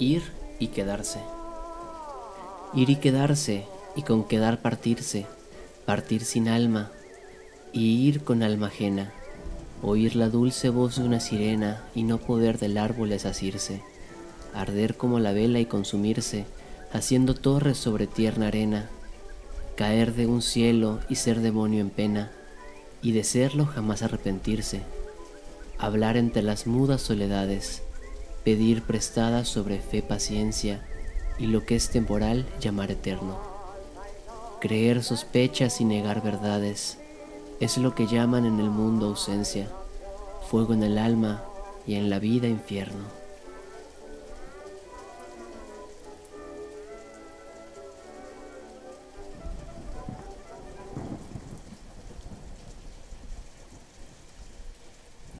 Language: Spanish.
Ir y quedarse. Ir y quedarse, y con quedar partirse, partir sin alma, y ir con alma ajena, oír la dulce voz de una sirena y no poder del árbol desasirse, arder como la vela y consumirse, haciendo torres sobre tierna arena, caer de un cielo y ser demonio en pena, y de serlo jamás arrepentirse, hablar entre las mudas soledades, pedir prestada sobre fe paciencia, y lo que es temporal llamar eterno. Creer sospechas y negar verdades es lo que llaman en el mundo ausencia, fuego en el alma y en la vida infierno.